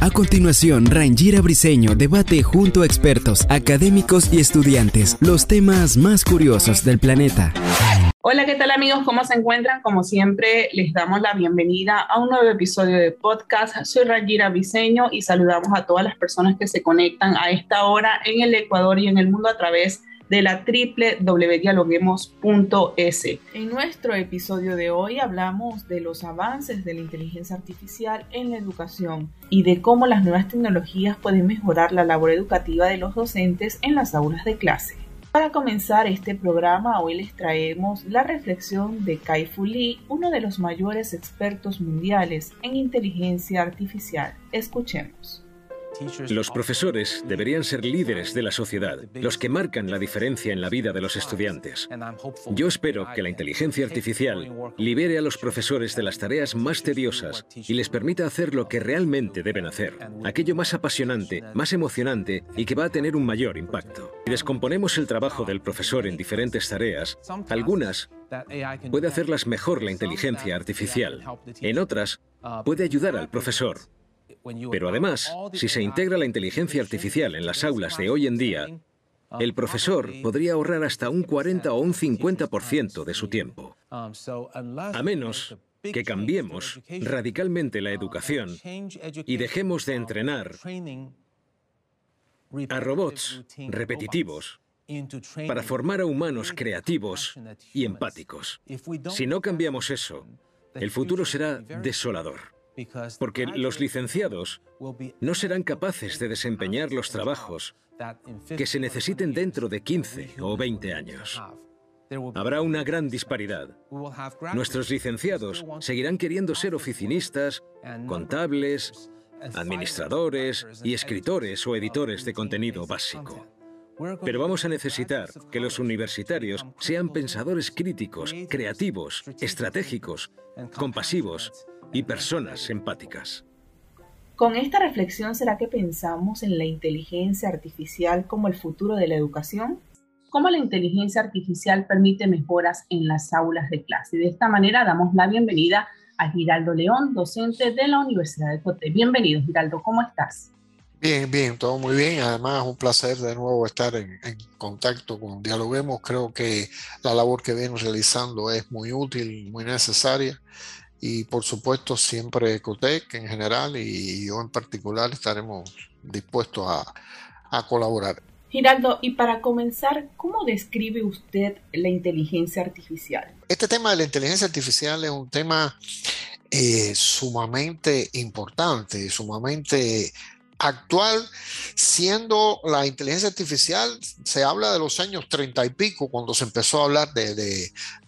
A continuación, Rangira Briseño debate junto a expertos, académicos y estudiantes los temas más curiosos del planeta. Hola, ¿qué tal amigos? ¿Cómo se encuentran? Como siempre, les damos la bienvenida a un nuevo episodio de podcast. Soy Rangira Briseño y saludamos a todas las personas que se conectan a esta hora en el Ecuador y en el mundo a través de la www.dialoguemos.es. En nuestro episodio de hoy hablamos de los avances de la inteligencia artificial en la educación y de cómo las nuevas tecnologías pueden mejorar la labor educativa de los docentes en las aulas de clase. Para comenzar este programa, hoy les traemos la reflexión de Kai Fu Lee, uno de los mayores expertos mundiales en inteligencia artificial. Escuchemos. Los profesores deberían ser líderes de la sociedad, los que marcan la diferencia en la vida de los estudiantes. Yo espero que la inteligencia artificial libere a los profesores de las tareas más tediosas y les permita hacer lo que realmente deben hacer, aquello más apasionante, más emocionante y que va a tener un mayor impacto. Si descomponemos el trabajo del profesor en diferentes tareas, algunas puede hacerlas mejor la inteligencia artificial, en otras puede ayudar al profesor pero además, si se integra la inteligencia artificial en las aulas de hoy en día, el profesor podría ahorrar hasta un 40 o un 50% de su tiempo. A menos que cambiemos radicalmente la educación y dejemos de entrenar a robots repetitivos para formar a humanos creativos y empáticos. Si no cambiamos eso, el futuro será desolador porque los licenciados no serán capaces de desempeñar los trabajos que se necesiten dentro de 15 o 20 años. Habrá una gran disparidad. Nuestros licenciados seguirán queriendo ser oficinistas, contables, administradores y escritores o editores de contenido básico. Pero vamos a necesitar que los universitarios sean pensadores críticos, creativos, estratégicos, compasivos y personas empáticas. Con esta reflexión, ¿será que pensamos en la inteligencia artificial como el futuro de la educación? ¿Cómo la inteligencia artificial permite mejoras en las aulas de clase? De esta manera damos la bienvenida a Giraldo León, docente de la Universidad de Cote. Bienvenido, Giraldo, ¿cómo estás? Bien, bien, todo muy bien. Además, un placer de nuevo estar en, contacto con Dialoguemos. Creo que la labor que vienen realizando es muy útil, muy necesaria y por supuesto siempre Cotec en general y yo en particular estaremos dispuestos a, a colaborar. Giraldo, y para comenzar, ¿cómo describe usted la inteligencia artificial? Este tema de la inteligencia artificial es un tema eh, sumamente importante, sumamente actual, siendo la inteligencia artificial, se habla de los años treinta y pico, cuando se empezó a hablar de,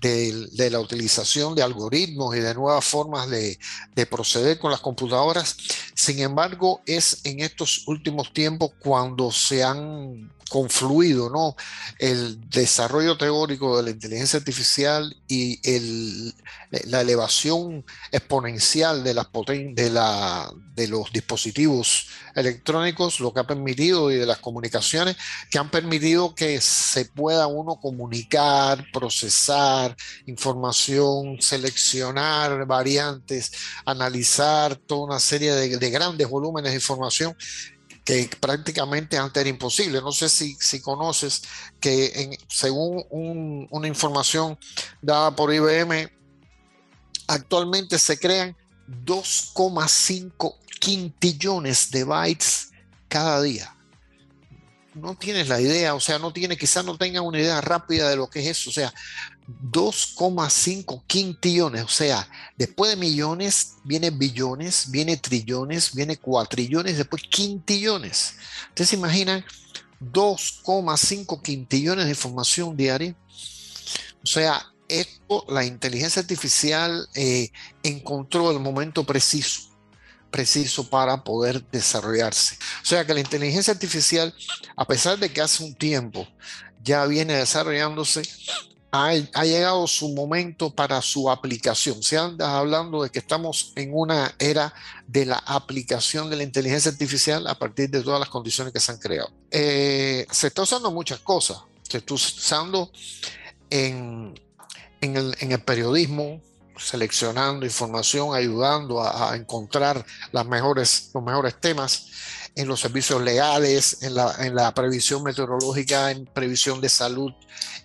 de, la utilización de algoritmos y de nuevas formas de, de, proceder con las computadoras. Sin embargo, es en estos últimos tiempos cuando se han confluido ¿no? el desarrollo teórico de la inteligencia artificial y el, la elevación exponencial de, las de, la, de los dispositivos electrónicos, lo que ha permitido y de las comunicaciones que han permitido que se pueda uno comunicar, procesar información, seleccionar variantes, analizar toda una serie de, de grandes volúmenes de información que prácticamente antes era imposible. No sé si, si conoces que según una información dada por IBM, actualmente se crean 2,5 quintillones de bytes cada día. No tienes la idea, o sea, no tiene, quizás no tenga una idea rápida de lo que es eso. O sea, 2,5 quintillones, o sea, después de millones viene billones, viene trillones, viene cuatrillones, después quintillones. ¿Ustedes se imaginan 2,5 quintillones de información diaria? O sea, esto, la inteligencia artificial eh, encontró el momento preciso preciso para poder desarrollarse. O sea que la inteligencia artificial, a pesar de que hace un tiempo ya viene desarrollándose, ha, llegado su momento para su aplicación. Se anda hablando de que estamos en una era de la aplicación de la inteligencia artificial a partir de todas las condiciones que se han creado. Eh, se está usando muchas cosas. Se está usando en, el, en el periodismo, seleccionando información, ayudando a, encontrar los mejores temas en los servicios legales, en la previsión meteorológica, en previsión de salud,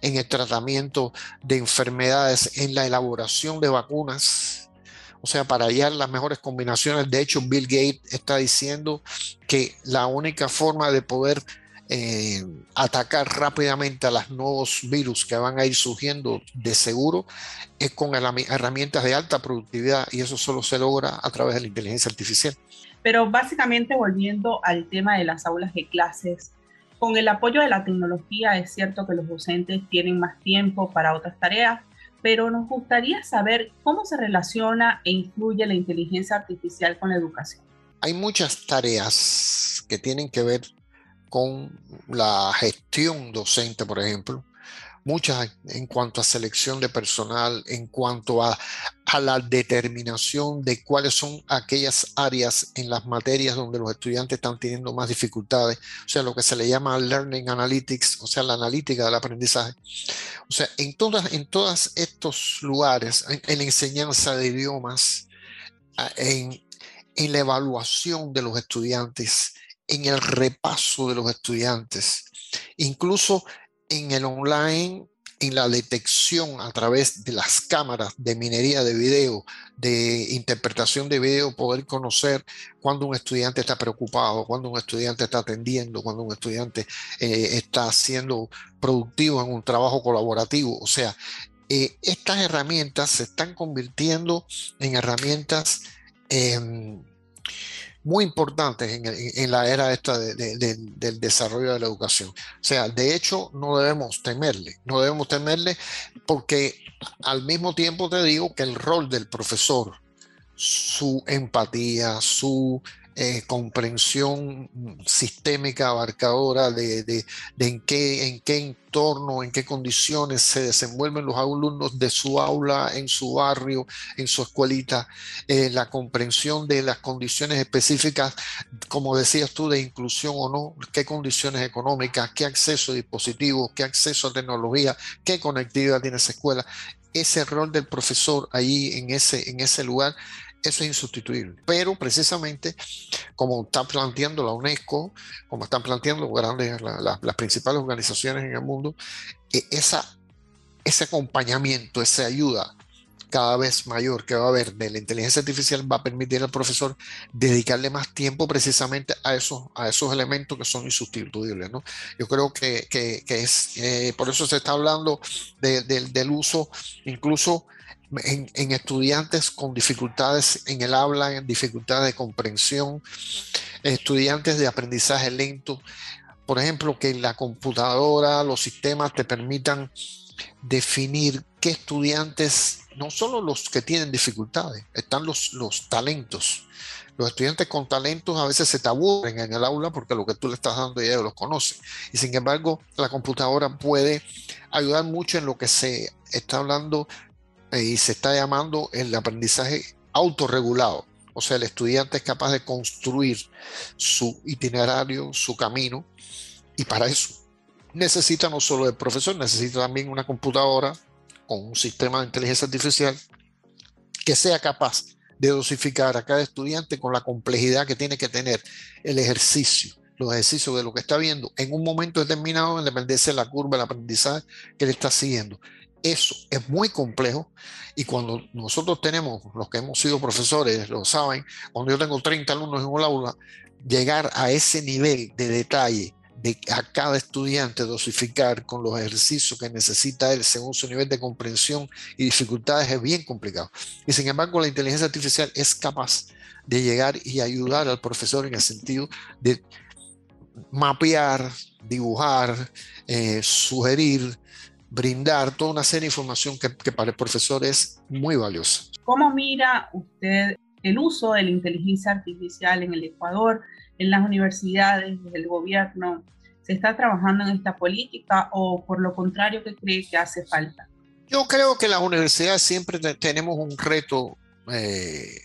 en el tratamiento de enfermedades, en la elaboración de vacunas. O sea, para hallar las mejores combinaciones. De hecho, Bill Gates está diciendo que la única forma de poder eh, atacar rápidamente a los nuevos virus que van a ir surgiendo de seguro es con herramientas de alta productividad y eso solo se logra a través de la inteligencia artificial. Pero básicamente volviendo al tema de las aulas de clases, con el apoyo de la tecnología es cierto que los docentes tienen más tiempo para otras tareas, pero nos gustaría saber cómo se relaciona e influye la inteligencia artificial con la educación. Hay muchas tareas que tienen que ver con la gestión docente, por ejemplo, muchas en cuanto a selección de personal, en cuanto a, a, la determinación de cuáles son aquellas áreas en las materias donde los estudiantes están teniendo más dificultades, o sea, lo que se le llama Learning Analytics, o sea, la analítica del aprendizaje. O sea, en todas en todos estos lugares, en, la enseñanza de idiomas, en, en la evaluación de los estudiantes, en el repaso de los estudiantes, incluso en el online, en la detección a través de las cámaras de minería de video, de interpretación de video, poder conocer cuando un estudiante está preocupado, cuando un estudiante está atendiendo, cuando un estudiante eh, está siendo productivo en un trabajo colaborativo. O sea, eh, estas herramientas se están convirtiendo en herramientas em, muy importantes en, la era esta del desarrollo de la educación. O sea, de hecho, no debemos temerle, no debemos temerle porque al mismo tiempo te digo que el rol del profesor, su empatía, su eh, comprensión sistémica abarcadora de, en, qué, en qué entorno, en qué condiciones se desenvuelven los alumnos de su aula, en su barrio, en su escuelita, eh, la comprensión de las condiciones específicas, como decías tú, de inclusión o no, qué condiciones económicas, qué acceso a dispositivos, qué acceso a tecnología, qué conectividad tiene esa escuela. Ese rol del profesor ahí en ese, en ese lugar eso es insustituible. Pero precisamente, como están planteando la UNESCO, como están planteando las principales organizaciones en el mundo, e, ese acompañamiento, esa ayuda cada vez mayor que va a haber de la inteligencia artificial va a permitir al profesor dedicarle más tiempo precisamente a esos, elementos que son insustituibles. Yo creo que, que, es, eh, por eso se está hablando del uso incluso en, estudiantes con dificultades en el habla, en dificultades de comprensión, estudiantes de aprendizaje lento. Por ejemplo, que la computadora, los sistemas te permitan definir qué estudiantes, no solo los que tienen dificultades, están los, los talentos. Los estudiantes con talentos a veces se te aburren en el aula porque lo que tú le estás dando ya los conoce. Y sin embargo, la computadora puede ayudar mucho en lo que se está hablando y se está llamando el aprendizaje autorregulado. O sea, el estudiante es capaz de construir su itinerario, su camino, y para eso necesita no solo el profesor, necesita también una computadora con un sistema de inteligencia artificial que sea capaz de dosificar a cada estudiante con la complejidad que tiene que tener el ejercicio, los ejercicios de lo que está viendo en un momento determinado en dependencia de la curva del aprendizaje que le está siguiendo. Eso es muy complejo y cuando nosotros tenemos, los que hemos sido profesores lo saben, cuando yo tengo 30 alumnos en un aula, llegar a ese nivel de detalle de a cada estudiante dosificar con los ejercicios que necesita él según su nivel de comprensión y dificultades es bien complicado. Y sin embargo, la inteligencia artificial es capaz de llegar y ayudar al profesor en el sentido de mapear, dibujar, eh, sugerir, brindar toda una serie de información que, que para el profesor es muy valiosa. ¿Cómo mira usted el uso de la inteligencia artificial en el Ecuador, en las universidades, en el gobierno? ¿Se está trabajando en esta política o por lo contrario que cree que hace falta? Yo creo que las universidades siempre tenemos un reto eh,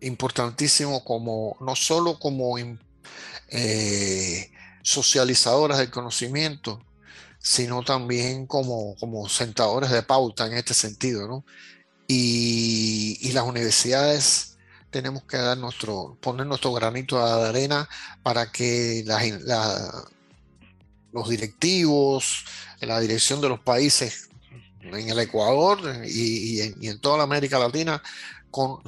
importantísimo como no solo como eh, socializadoras del conocimiento, sino también como, como sentadores de pauta en este sentido, ¿no? Y, y las universidades tenemos que dar nuestro, poner nuestro granito de arena para que los directivos, la dirección de los países en el Ecuador y, en, toda la América Latina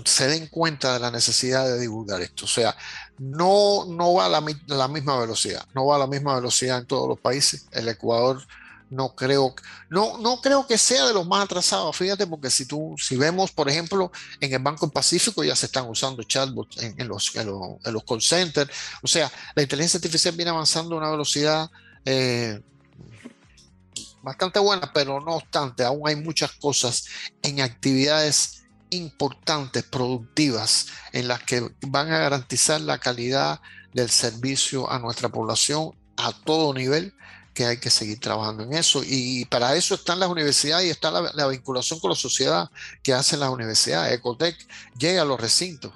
se den cuenta de la necesidad de divulgar esto. O sea, no, no va a la, misma velocidad, no va a la misma velocidad en todos los países. El Ecuador no creo, no, no creo que sea de los más atrasados, fíjate, porque si tú, si vemos, por ejemplo, en el Banco Pacífico ya se están usando chatbots en, los, en, los, call centers, o sea, la inteligencia artificial viene avanzando a una velocidad eh, bastante buena, pero no obstante, aún hay muchas cosas en actividades importantes, productivas, en las que van a garantizar la calidad del servicio a nuestra población a todo nivel que hay que seguir trabajando en eso. Y para eso están las universidades y está la, vinculación con la sociedad que hacen las universidades. Ecotec llega a los recintos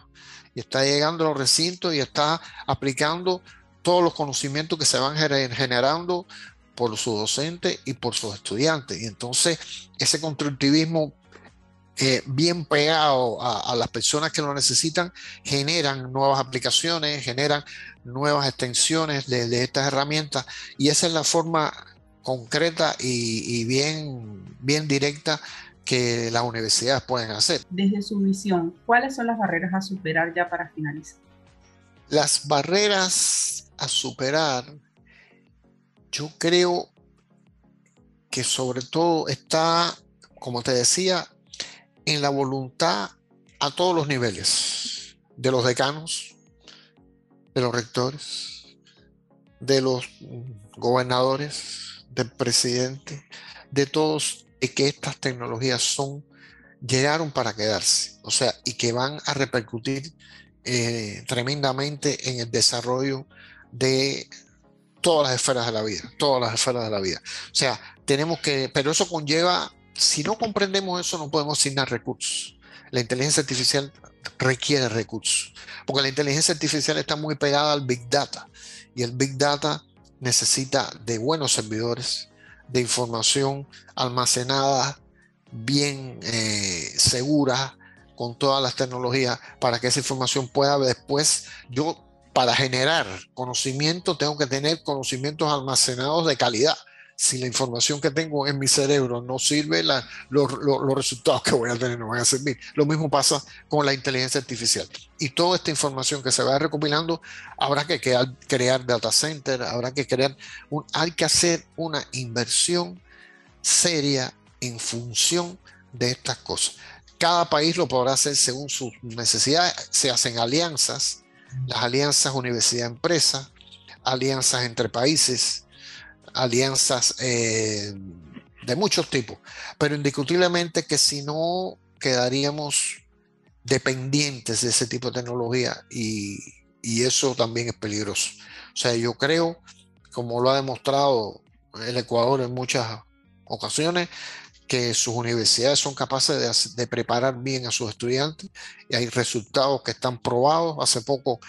y está llegando a los recintos y está aplicando todos los conocimientos que se van generando por sus docentes y por sus estudiantes. Y entonces ese constructivismo eh, bien pegado a, las personas que lo necesitan, generan nuevas aplicaciones, generan nuevas extensiones de, estas herramientas y esa es la forma concreta y, bien, bien directa que las universidades pueden hacer. Desde su visión, ¿cuáles son las barreras a superar ya para finalizar? Las barreras a superar, yo creo que sobre todo está, como te decía, en la voluntad a todos los niveles, de los decanos, de los rectores, de los gobernadores, del presidente, de todos, y que estas tecnologías son, llegaron para quedarse, o sea, y que van a repercutir eh, tremendamente en el desarrollo de todas las esferas de la vida, todas las esferas de la vida. O sea, tenemos que, pero eso conlleva si no comprendemos eso, no podemos asignar recursos. La inteligencia artificial requiere recursos, porque la inteligencia artificial está muy pegada al Big Data y el Big Data necesita de buenos servidores, de información almacenada, bien eh, segura, con todas las tecnologías, para que esa información pueda después, yo para generar conocimiento tengo que tener conocimientos almacenados de calidad si la información que tengo en mi cerebro no sirve, los, resultados que voy a tener no van a servir. Lo mismo pasa con la inteligencia artificial. Y toda esta información que se va recopilando, habrá que crear, data center, habrá que crear, hay que hacer una inversión seria en función de estas cosas. Cada país lo podrá hacer según sus necesidades. Se hacen alianzas, las alianzas universidad-empresa, alianzas entre países, alianzas eh, de muchos tipos, pero indiscutiblemente que si no quedaríamos dependientes de ese tipo de tecnología y, y eso también es peligroso. O sea, yo creo, como lo ha demostrado el Ecuador en muchas ocasiones, que sus universidades son capaces de, preparar bien a sus estudiantes y hay resultados que están probados. Hace poco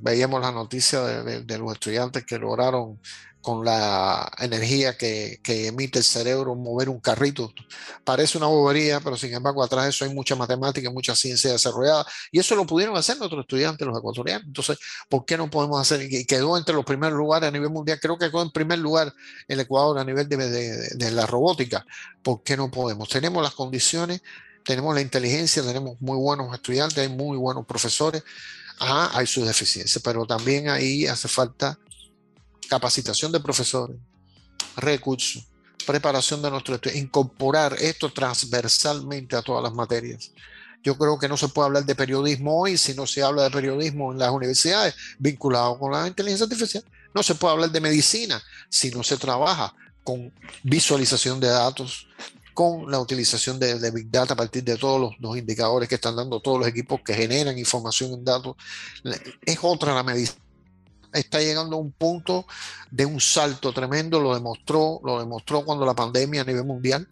veíamos la noticia de, los estudiantes que lograron con la energía que, emite el cerebro mover un carrito. Parece una bobería, pero sin embargo atrás de eso hay mucha matemática, mucha ciencia desarrollada. Y eso lo pudieron hacer nuestros estudiantes, los ecuatorianos. Entonces, ¿por qué no podemos hacer? Y quedó entre los primeros lugares a nivel mundial. Creo que quedó en primer lugar el Ecuador a nivel de, la robótica. ¿Por qué no podemos? Tenemos las condiciones, tenemos la inteligencia, tenemos muy buenos estudiantes, hay muy buenos profesores. Hay sus deficiencias, pero también ahí hace falta capacitación de profesores, recursos, preparación de nuestro estudio, incorporar esto transversalmente a todas las materias. Yo creo que no se puede hablar de periodismo hoy si no se habla de periodismo en las universidades vinculado con la inteligencia artificial. No se puede hablar de medicina si no se trabaja con visualización de datos, con la utilización de, Big Data a partir de todos los, indicadores que están dando todos los equipos que generan información en datos. Es otra la medicina. Está llegando a un punto de un salto tremendo, lo demostró, lo demostró cuando la pandemia a nivel mundial.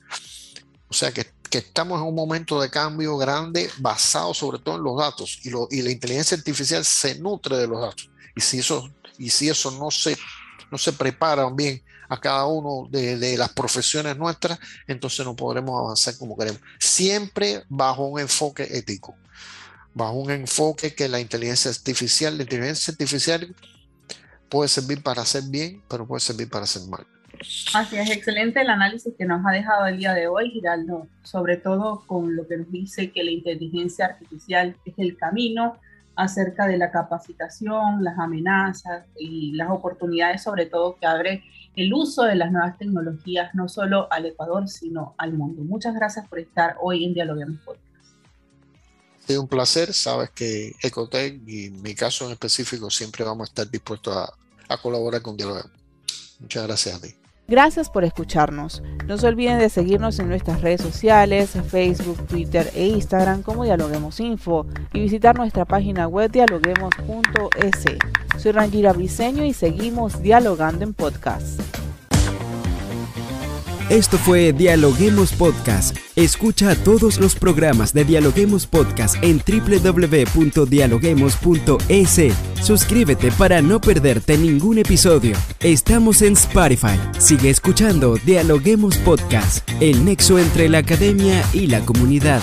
O sea que, estamos en un momento de cambio grande basado sobre todo en los datos y, y la inteligencia artificial se nutre de los datos. Y si eso, y si eso no se, no se prepara bien a cada uno de, las profesiones nuestras, entonces no podremos avanzar como queremos. Siempre bajo un enfoque ético, bajo un enfoque que la inteligencia artificial, la inteligencia artificial puede servir para hacer bien, pero puede servir para hacer mal. Así es, excelente el análisis que nos ha dejado el día de hoy, Giraldo, sobre todo con lo que nos dice que la inteligencia artificial es el camino acerca de la capacitación, las amenazas y las oportunidades, sobre todo que abre el uso de las nuevas tecnologías no solo al Ecuador, sino al mundo. Muchas gracias por estar hoy en Dialoguemos Podcast. Es un placer, sabes que Ecotec y en mi caso en específico siempre vamos a estar dispuestos a, a colaborar con Dialoguemos. Muchas gracias a ti. Gracias por escucharnos. No se olviden de seguirnos en nuestras redes sociales, Facebook, Twitter e Instagram como Dialoguemos Info y visitar nuestra página web dialoguemos.es. Soy Rangira Briseño y seguimos dialogando en podcast. Esto fue Dialoguemos Podcast. Escucha todos los programas de Dialoguemos Podcast en www.dialoguemos.es. Suscríbete para no perderte ningún episodio. Estamos en Spotify. Sigue escuchando Dialoguemos Podcast, el nexo entre la academia y la comunidad.